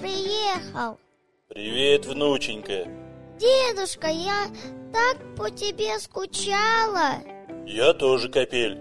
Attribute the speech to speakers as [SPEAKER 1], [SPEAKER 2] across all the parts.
[SPEAKER 1] приехал.
[SPEAKER 2] Привет, внученька.
[SPEAKER 1] Дедушка, я так по тебе скучала.
[SPEAKER 2] Я тоже, Капель.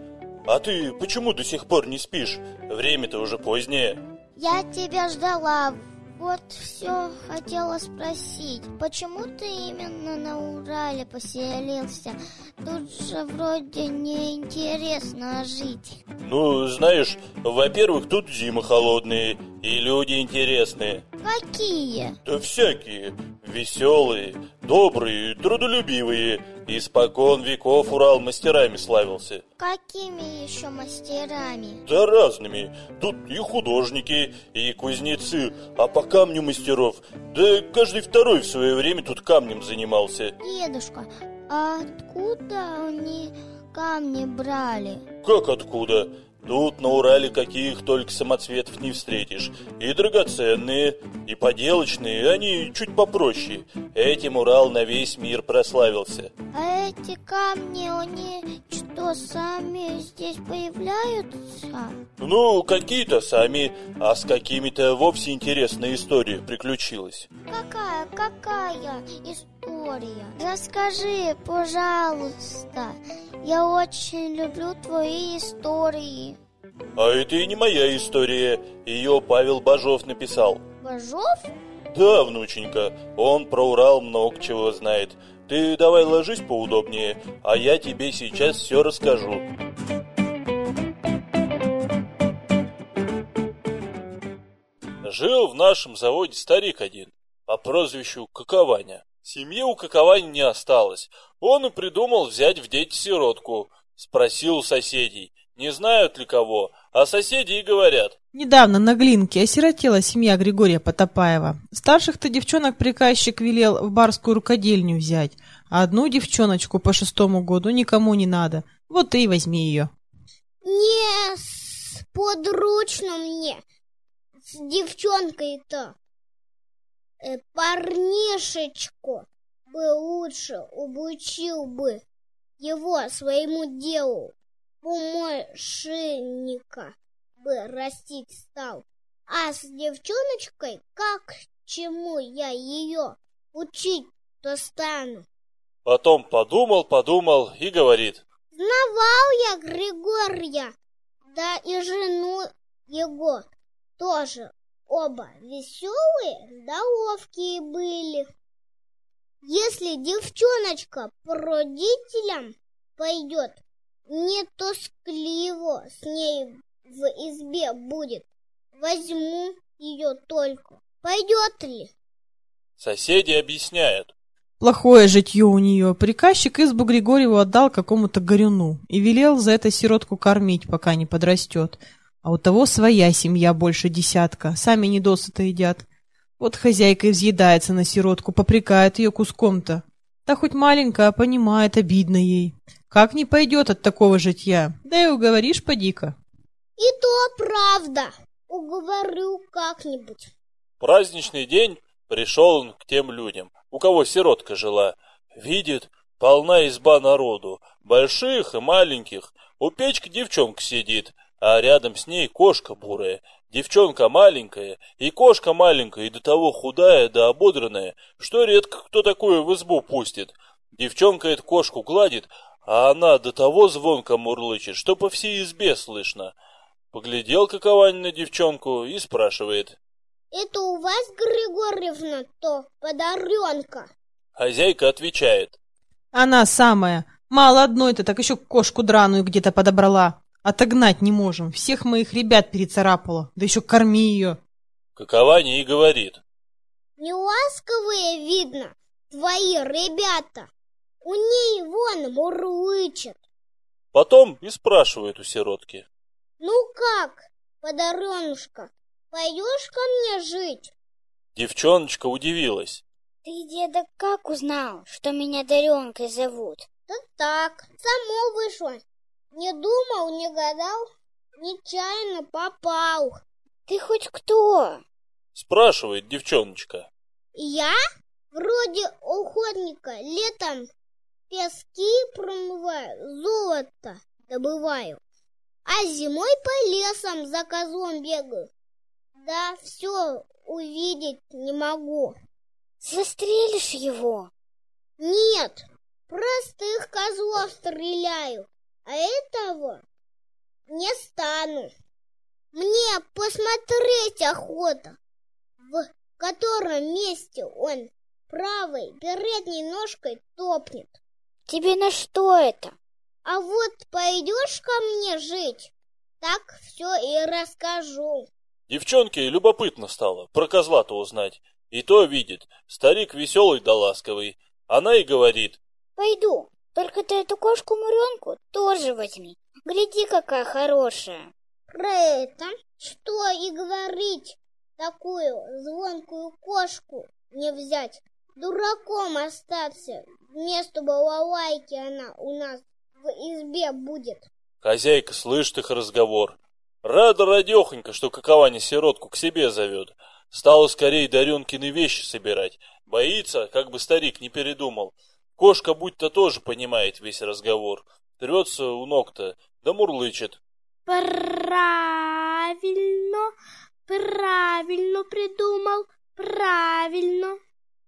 [SPEAKER 2] А ты почему до сих пор не спишь? Время-то уже позднее.
[SPEAKER 1] Я тебя ждала. Вот все хотела спросить, почему ты именно на Урале поселился? Тут же вроде неинтересно жить.
[SPEAKER 2] Ну, знаешь, во-первых, тут зимы холодные и люди интересные.
[SPEAKER 1] Какие?
[SPEAKER 2] Да всякие. Веселые, добрые, трудолюбивые. Испокон веков Урал мастерами славился.
[SPEAKER 1] Какими еще мастерами?
[SPEAKER 2] Да разными. Тут и художники, и кузнецы, а по камню мастеров. Да каждый второй в свое время тут камнем занимался.
[SPEAKER 1] Дедушка, а откуда они камни брали?
[SPEAKER 2] Как откуда? Тут на Урале каких только самоцветов не встретишь. И драгоценные, и поделочные, они чуть попроще. Этим Урал на весь мир прославился.
[SPEAKER 1] А эти камни, они что, сами здесь появляются?
[SPEAKER 2] Ну, какие-то сами, а с какими-то вовсе интересная история приключилась.
[SPEAKER 1] Какая, какая история? Расскажи, пожалуйста. Я очень люблю твои истории.
[SPEAKER 2] А это и не моя история. Ее Павел Бажов написал.
[SPEAKER 1] Бажов?
[SPEAKER 2] Да, внученька, он про Урал много чего знает. Ты давай ложись поудобнее, а я тебе сейчас все расскажу. Жил в нашем заводе старик один, по прозвищу Какованя. Семьи у Какованя не осталось. Он и придумал взять в дети сиротку. Спросил у соседей, не знают ли кого, а соседи и говорят.
[SPEAKER 3] Недавно на Глинке осиротела семья Григория Потопаева. Старших-то девчонок приказчик велел в барскую рукодельню взять, а одну девчоночку по шестому году никому не надо. Вот ты и возьми ее.
[SPEAKER 4] Не с подручно мне, с девчонкой-то. Э, парнишечку бы лучше обучил бы его своему делу. Помощника бы растить стал. А с девчоночкой как чему я ее учить-то стану?
[SPEAKER 2] Потом подумал, подумал и говорит.
[SPEAKER 4] Знавал я Григория, да и жену его тоже оба веселые да ловкие были. Если девчоночка по родителям пойдет, не тоскливо с ней в избе будет. Возьму ее только. Пойдет ли?
[SPEAKER 2] Соседи объясняют.
[SPEAKER 3] Плохое житье у нее. Приказчик избу Григорьеву отдал какому-то горюну и велел за это сиротку кормить, пока не подрастет. А у того своя семья больше десятка, сами недосыто едят. Вот хозяйка и взъедается на сиротку, попрекает ее куском-то. Да хоть маленькая, а понимает, обидно ей. Как не пойдет от такого житья? Да и уговоришь, поди-ка.
[SPEAKER 4] И то правда. Уговорю как-нибудь.
[SPEAKER 2] Праздничный день пришел он к тем людям, у кого сиротка жила. Видит, полна изба народу, больших и маленьких. У печки девчонка сидит, а рядом с ней кошка бурая. Девчонка маленькая, и кошка маленькая, и до того худая да ободранная, что редко кто такую в избу пустит. Девчонка эту кошку гладит, а она до того звонко мурлычет, что по всей избе слышно. Поглядел какова на девчонку и спрашивает.
[SPEAKER 4] Это у вас, Григорьевна, то подаренка?
[SPEAKER 2] Хозяйка отвечает.
[SPEAKER 3] Она самая. Мало одной-то, так еще кошку драную где-то подобрала. Отогнать не можем. Всех моих ребят перецарапала. Да еще корми ее.
[SPEAKER 2] Какова не и говорит.
[SPEAKER 4] Неласковые, видно, твои ребята. У ней вон мурлычет.
[SPEAKER 2] Потом и спрашивает у сиротки.
[SPEAKER 4] Ну как, подаренушка, пойдешь ко мне жить?
[SPEAKER 2] Девчоночка удивилась.
[SPEAKER 5] Ты, деда, как узнал, что меня Даренкой зовут?
[SPEAKER 4] Да так, само вышло. Не думал, не гадал, нечаянно попал.
[SPEAKER 5] Ты хоть кто?
[SPEAKER 2] Спрашивает девчоночка.
[SPEAKER 4] Я? Вроде охотника, летом пески промываю, золото добываю, а зимой по лесам за козлом бегаю. Да все увидеть не могу.
[SPEAKER 5] Застрелишь его?
[SPEAKER 4] Нет, простых козлов стреляю, а этого не стану. Мне посмотреть охота, в котором месте он правой передней ножкой топнет.
[SPEAKER 5] Тебе на что это?
[SPEAKER 4] А вот пойдешь ко мне жить, так все и расскажу.
[SPEAKER 2] Девчонке любопытно стало про козла-то узнать. И то видит, старик веселый да ласковый. Она и говорит.
[SPEAKER 5] Пойду, только ты эту кошку-муренку тоже возьми. Гляди, какая хорошая.
[SPEAKER 4] Про это что и говорить, такую звонкую кошку не взять. Дураком остаться, вместо балалайки она у нас в избе будет.
[SPEAKER 2] Хозяйка слышит их разговор. Рада радехонька, что какова сиротку к себе зовет. Стала скорее Даренкины вещи собирать. Боится, как бы старик не передумал. Кошка будь-то тоже понимает весь разговор. Трется у ног-то, да мурлычет.
[SPEAKER 6] Правильно, правильно придумал, правильно.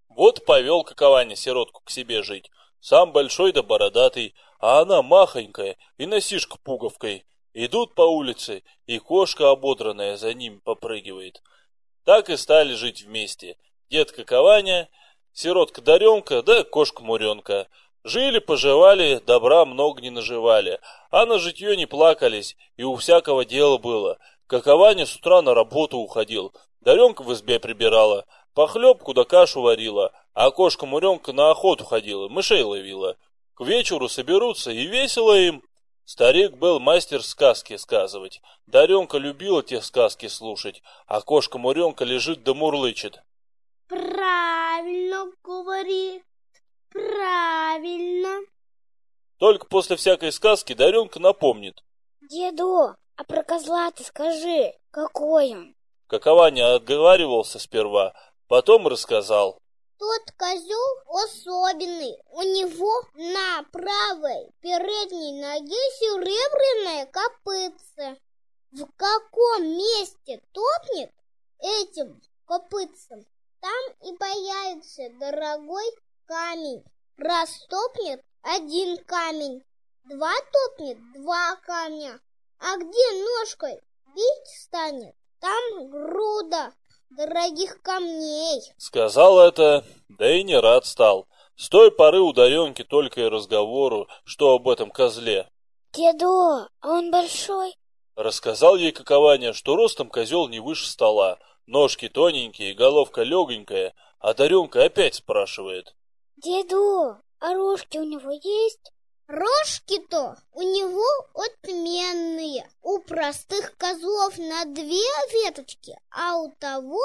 [SPEAKER 2] Вот повел какованя сиротку к себе жить. Сам большой да бородатый, а она махонькая и носишка пуговкой. Идут по улице, и кошка ободранная за ним попрыгивает. Так и стали жить вместе. Дед Какованя, сиротка Даренка, да кошка-муренка. Жили-поживали, добра много не наживали, а на житье не плакались, и у всякого дела было. Какованя с утра на работу уходил, Даренка в избе прибирала, Похлебку да кашу варила, а кошка-муренка на охоту ходила, мышей ловила. К вечеру соберутся, и весело им. Старик был мастер сказки сказывать. Даренка любила те сказки слушать, а кошка-муренка лежит да мурлычет.
[SPEAKER 6] Правильно говорит, правильно.
[SPEAKER 2] Только после всякой сказки Даренка напомнит.
[SPEAKER 5] Деду, а про козла ты скажи, какой он?
[SPEAKER 2] Какова не отговаривался сперва, Потом рассказал.
[SPEAKER 4] Тот козел особенный. У него на правой передней ноге серебряное копытце. В каком месте топнет этим копытцем, там и появится дорогой камень. Раз топнет один камень, два топнет два камня. А где ножкой бить станет, там груда дорогих камней.
[SPEAKER 2] Сказал это, да и не рад стал. С той поры у Даренки только и разговору, что об этом козле.
[SPEAKER 5] Деду, а он большой?
[SPEAKER 2] Рассказал ей какование, что ростом козел не выше стола, ножки тоненькие, головка легонькая, а Даренка опять спрашивает.
[SPEAKER 5] Деду, а рожки у него есть?
[SPEAKER 4] Рожки-то у него отменные. У простых козлов на две веточки, а у того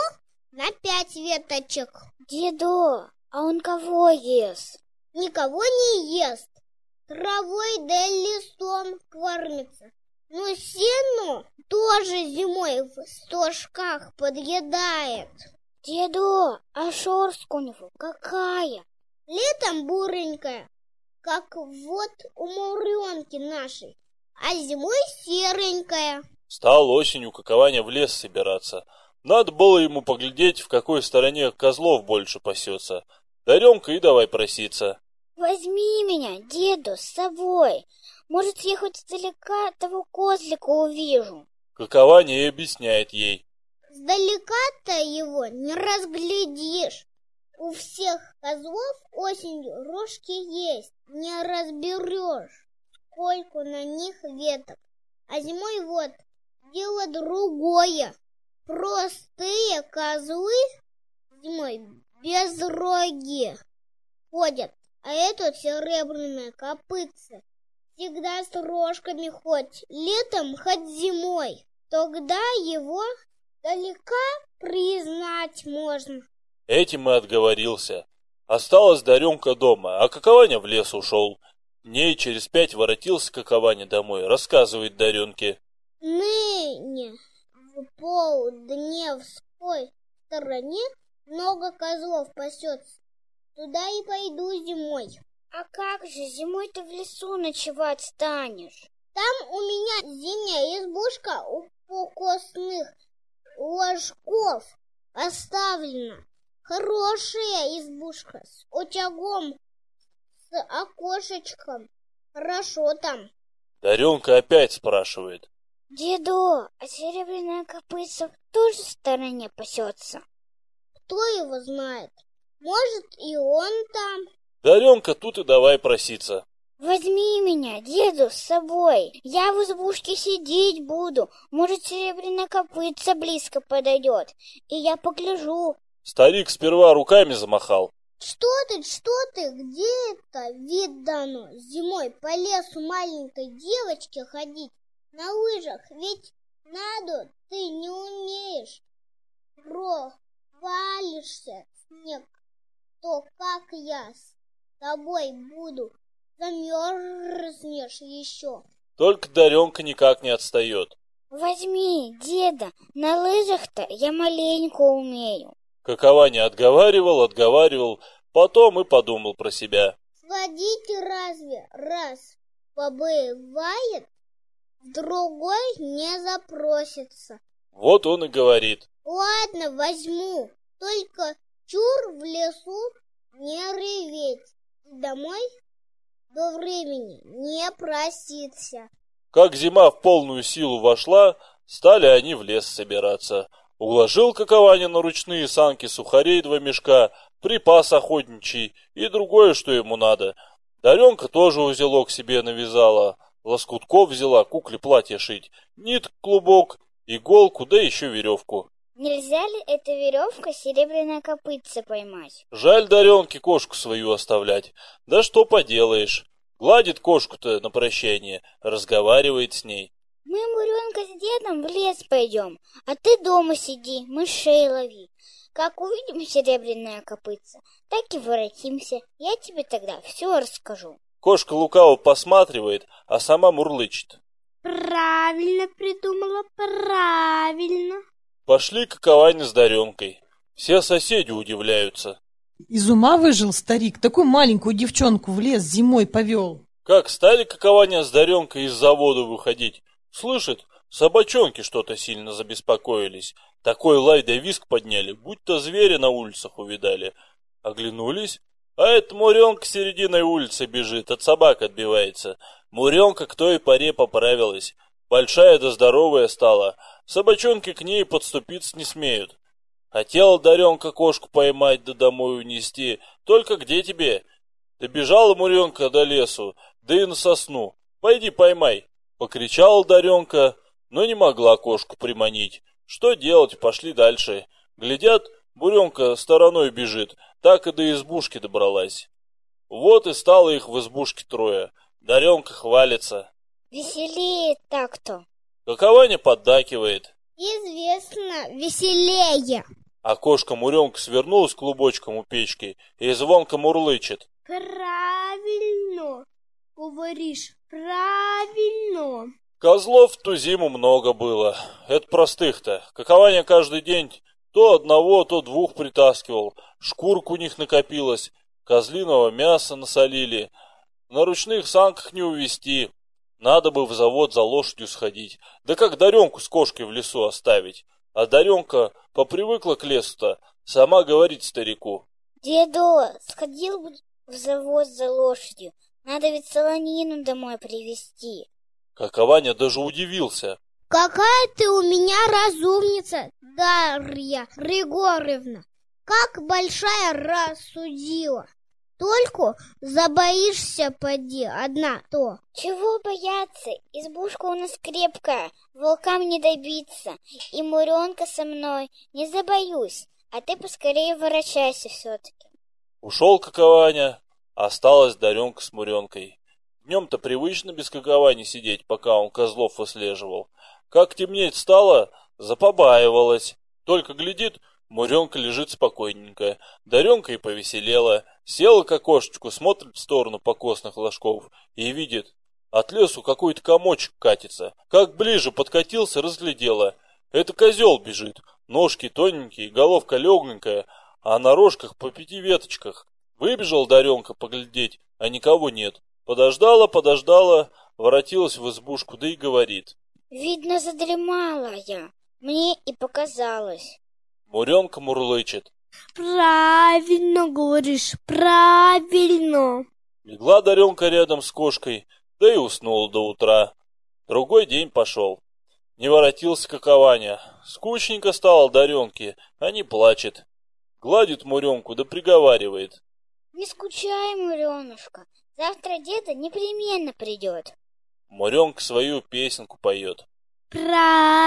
[SPEAKER 4] на пять веточек.
[SPEAKER 5] Деду, а он кого ест?
[SPEAKER 4] Никого не ест. Травой да листом кормится. Но сено тоже зимой в стожках подъедает.
[SPEAKER 5] Деду, а шерстка у него какая?
[SPEAKER 4] Летом буренькая, как вот у Муренки нашей, а зимой серенькая.
[SPEAKER 2] Стал осенью какования в лес собираться. Надо было ему поглядеть, в какой стороне козлов больше пасется. Даремка и давай проситься.
[SPEAKER 5] Возьми меня, деду, с собой. Может, я хоть издалека того козлика увижу.
[SPEAKER 2] Какование и объясняет ей.
[SPEAKER 4] Сдалека-то его не разглядишь. У всех козлов осенью рожки есть, не разберешь, сколько на них веток. А зимой вот дело другое. Простые козлы зимой без роги ходят, а этот серебряное копытце всегда с рожками хоть летом, хоть зимой. Тогда его далека признать можно.
[SPEAKER 2] Этим и отговорился. Осталась Даренка дома, а Какованя в лес ушел. Дней через пять воротился Какованя домой, рассказывает Даренке.
[SPEAKER 4] Ныне в полдневской стороне много козлов пасется. Туда и пойду зимой.
[SPEAKER 5] А как же зимой ты в лесу ночевать станешь?
[SPEAKER 4] Там у меня зимняя избушка у покосных ложков оставлено. Хорошая избушка с очагом, с окошечком. Хорошо там.
[SPEAKER 2] Даренка опять спрашивает.
[SPEAKER 5] Деду, а серебряная копытца в той же стороне пасется?
[SPEAKER 4] Кто его знает? Может, и он там.
[SPEAKER 2] Даренка тут и давай проситься.
[SPEAKER 5] Возьми меня, деду, с собой. Я в избушке сидеть буду. Может, серебряная копытца близко подойдет. И я погляжу.
[SPEAKER 2] Старик сперва руками замахал.
[SPEAKER 4] Что ты, что ты, где это вид дано зимой по лесу маленькой девочке ходить на лыжах? Ведь надо, ты не умеешь. Провалишься снег, то как я тобой буду, замерзнешь еще.
[SPEAKER 2] Только Даренка никак не отстает.
[SPEAKER 5] Возьми, деда, на лыжах-то я маленько умею.
[SPEAKER 2] Какова не отговаривал, отговаривал, потом и подумал про себя.
[SPEAKER 4] Сводить разве раз побывает, другой не запросится.
[SPEAKER 2] Вот он и говорит.
[SPEAKER 4] Ладно, возьму, только чур в лесу не реветь. Домой до времени не проситься.
[SPEAKER 2] Как зима в полную силу вошла, стали они в лес собираться. Уложил Какованя на ручные санки сухарей два мешка, припас охотничий и другое, что ему надо. Даренка тоже узелок себе навязала, лоскутков взяла кукле платье шить, нит клубок, иголку, да еще веревку.
[SPEAKER 5] Нельзя ли эта веревка серебряная копытца поймать?
[SPEAKER 2] Жаль Даренке кошку свою оставлять. Да что поделаешь. Гладит кошку-то на прощание, разговаривает с ней.
[SPEAKER 5] Мы, Муренка, с дедом в лес пойдем, а ты дома сиди, мышей лови. Как увидим серебряное копытце, так и воротимся. Я тебе тогда все расскажу.
[SPEAKER 2] Кошка лукаво посматривает, а сама мурлычет.
[SPEAKER 6] Правильно придумала, правильно.
[SPEAKER 2] Пошли каковани с Даренкой. Все соседи удивляются.
[SPEAKER 3] Из ума выжил старик, такую маленькую девчонку в лес зимой повел.
[SPEAKER 2] Как стали какования с Даренкой из завода выходить, Слышит, собачонки что-то сильно забеспокоились. Такой лай да виск подняли, будто звери на улицах увидали. Оглянулись, а это Муренка серединой улицы бежит, от собак отбивается. Муренка к той паре поправилась. Большая да здоровая стала. Собачонки к ней подступиться не смеют. Хотела Даренка кошку поймать да домой унести. Только где тебе? Добежала Муренка до лесу, да и на сосну. Пойди поймай. Покричала Даренка, но не могла кошку приманить. Что делать, пошли дальше. Глядят, Буренка стороной бежит, так и до избушки добралась. Вот и стало их в избушке трое. Даренка хвалится.
[SPEAKER 5] Веселее так-то.
[SPEAKER 2] Какованя поддакивает.
[SPEAKER 4] Известно, веселее.
[SPEAKER 2] А кошка Муренка свернулась клубочком у печки и звонко мурлычет.
[SPEAKER 6] Правильно говоришь, правильно.
[SPEAKER 2] Козлов в ту зиму много было. Это простых-то. Какованя каждый день то одного, то двух притаскивал. Шкурку у них накопилось. Козлиного мяса насолили. На ручных санках не увезти. Надо бы в завод за лошадью сходить. Да как Даренку с кошкой в лесу оставить? А Даренка попривыкла к лесу-то. Сама говорит старику.
[SPEAKER 5] Деду, сходил бы в завод за лошадью. Надо ведь солонину домой привезти.
[SPEAKER 2] Какованя даже удивился.
[SPEAKER 4] Какая ты у меня разумница, Дарья Григорьевна. Как большая рассудила. Только забоишься, поди, одна то.
[SPEAKER 5] Чего бояться? Избушка у нас крепкая, волкам не добиться. И Муренка со мной, не забоюсь. А ты поскорее ворочайся все-таки.
[SPEAKER 2] Ушел Какованя, Осталась Даренка с Муренкой. Днем-то привычно без каковани сидеть, пока он козлов выслеживал. Как темнеть стало, запобаивалась. Только глядит, Муренка лежит спокойненько. Даренка и повеселела. Села к окошечку, смотрит в сторону покосных ложков и видит, от лесу какой-то комочек катится. Как ближе подкатился, разглядела. Это козел бежит. Ножки тоненькие, головка легненькая, а на рожках по пяти веточках. Выбежал Даренка поглядеть, а никого нет. Подождала, подождала, воротилась в избушку, да и говорит.
[SPEAKER 5] Видно, задремала я. Мне и показалось.
[SPEAKER 2] Муренка мурлычет.
[SPEAKER 6] Правильно говоришь, правильно.
[SPEAKER 2] Легла Даренка рядом с кошкой, да и уснула до утра. Другой день пошел. Не воротился какованя. Скучненько стало Даренке, а не плачет. Гладит Муренку да приговаривает.
[SPEAKER 5] Не скучай, Муренушка. Завтра деда непременно придет.
[SPEAKER 2] Муренка свою песенку поет.
[SPEAKER 6] Правильно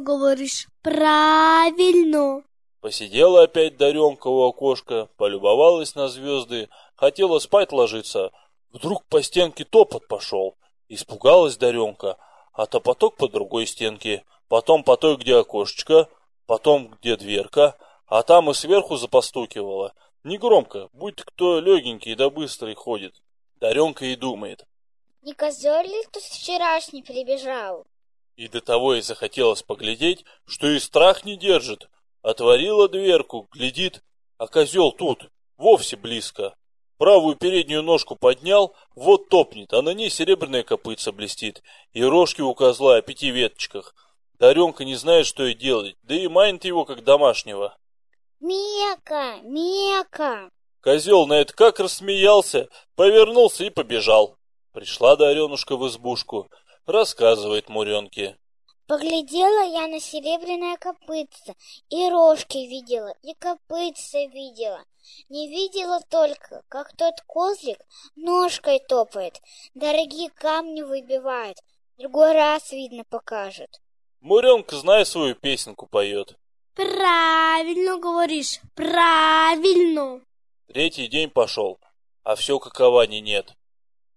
[SPEAKER 6] говоришь, правильно.
[SPEAKER 2] Посидела опять Даренка у окошка, полюбовалась на звезды, хотела спать ложиться. Вдруг по стенке топот пошел. Испугалась Даренка, а топоток по другой стенке, потом по той, где окошечко, потом где дверка, а там и сверху запостукивала. Негромко, будь кто легенький да быстрый ходит. Даренка и думает.
[SPEAKER 5] Не козел ли кто вчерашний прибежал?
[SPEAKER 2] И до того и захотелось поглядеть, что и страх не держит. Отворила дверку, глядит, а козел тут, вовсе близко. Правую переднюю ножку поднял, вот топнет, а на ней серебряная копытца блестит, и рожки у козла о пяти веточках. Даренка не знает, что и делать, да и манит его, как домашнего.
[SPEAKER 5] Мека, Мека!
[SPEAKER 2] Козел на это как рассмеялся, повернулся и побежал. Пришла Даренушка в избушку, рассказывает Муренке.
[SPEAKER 5] Поглядела я на серебряное копытце, и рожки видела, и копытце видела. Не видела только, как тот козлик ножкой топает, дорогие камни выбивает. Другой раз, видно, покажет.
[SPEAKER 2] Муренка, зная свою песенку, поет.
[SPEAKER 6] Правильно говоришь, правильно.
[SPEAKER 2] Третий день пошел, а все каковани нет.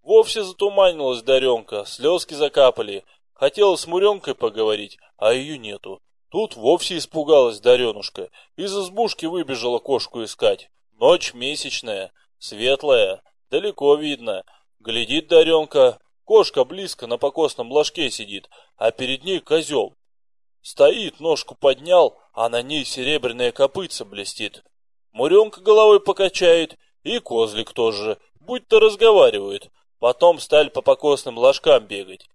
[SPEAKER 2] Вовсе затуманилась Даренка, слезки закапали. Хотела с Муренкой поговорить, а ее нету. Тут вовсе испугалась Даренушка, из избушки выбежала кошку искать. Ночь месячная, светлая, далеко видно. Глядит Даренка, кошка близко на покосном ложке сидит, а перед ней козел. Стоит, ножку поднял, а на ней серебряная копытца блестит. Муренка головой покачает, и козлик тоже, будь-то разговаривают. Потом стали по покосным ложкам бегать.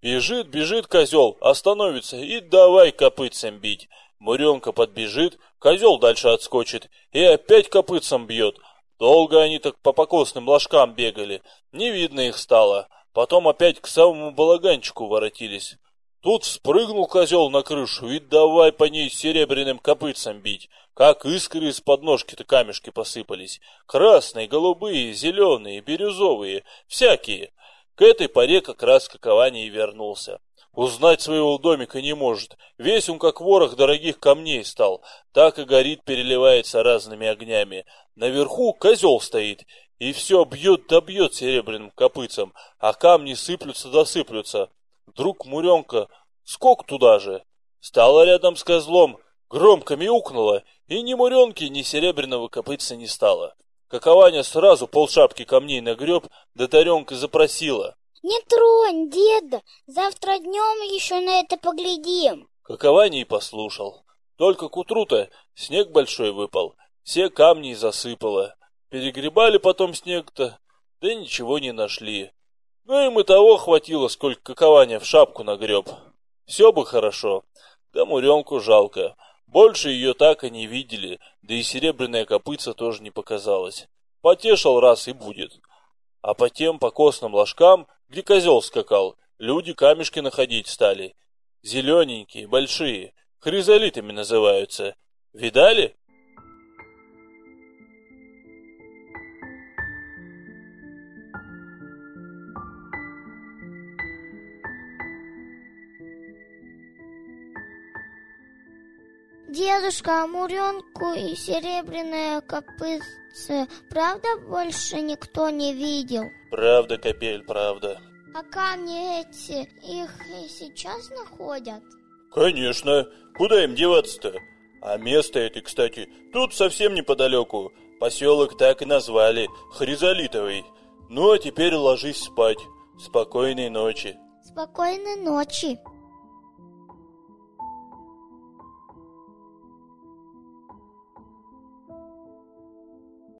[SPEAKER 2] Бежит, бежит козел, остановится и давай копытцем бить. Муренка подбежит, козел дальше отскочит и опять копытцем бьет. Долго они так по покосным ложкам бегали, не видно их стало. Потом опять к самому балаганчику воротились. Тут спрыгнул козел на крышу и давай по ней серебряным копытцем бить. Как искры из подножки-то камешки посыпались. Красные, голубые, зеленые, бирюзовые, всякие. К этой поре как раз какование и вернулся. Узнать своего домика не может. Весь он как ворох дорогих камней стал. Так и горит, переливается разными огнями. Наверху козел стоит. И все бьет да бьет серебряным копытцем, а камни сыплются да сыплются. Вдруг Муренка скок туда же. Стала рядом с козлом, громко мяукнула, и ни Муренки, ни серебряного копытца не стало. Какованя сразу полшапки камней нагреб, да Таренка запросила.
[SPEAKER 5] Не тронь, деда, завтра днем еще на это поглядим.
[SPEAKER 2] Какованя и послушал. Только к утру-то снег большой выпал, все камни засыпало. Перегребали потом снег-то, да ничего не нашли. Ну им и того хватило, сколько какования в шапку нагреб. Все бы хорошо, да Муренку жалко. Больше ее так и не видели, да и серебряная копытца тоже не показалась. Потешил раз и будет. А по тем покосным ложкам, где козел скакал, люди камешки находить стали. Зелененькие, большие, хризолитами называются. Видали?
[SPEAKER 1] Дедушка, а Муренку и серебряное копытце правда больше никто не видел?
[SPEAKER 2] Правда, Капель, правда.
[SPEAKER 1] А камни эти их и сейчас находят?
[SPEAKER 2] Конечно. Куда им деваться-то? А место это, кстати, тут совсем неподалеку. Поселок так и назвали, Хризолитовый. Ну, а теперь ложись спать. Спокойной ночи.
[SPEAKER 1] Спокойной ночи.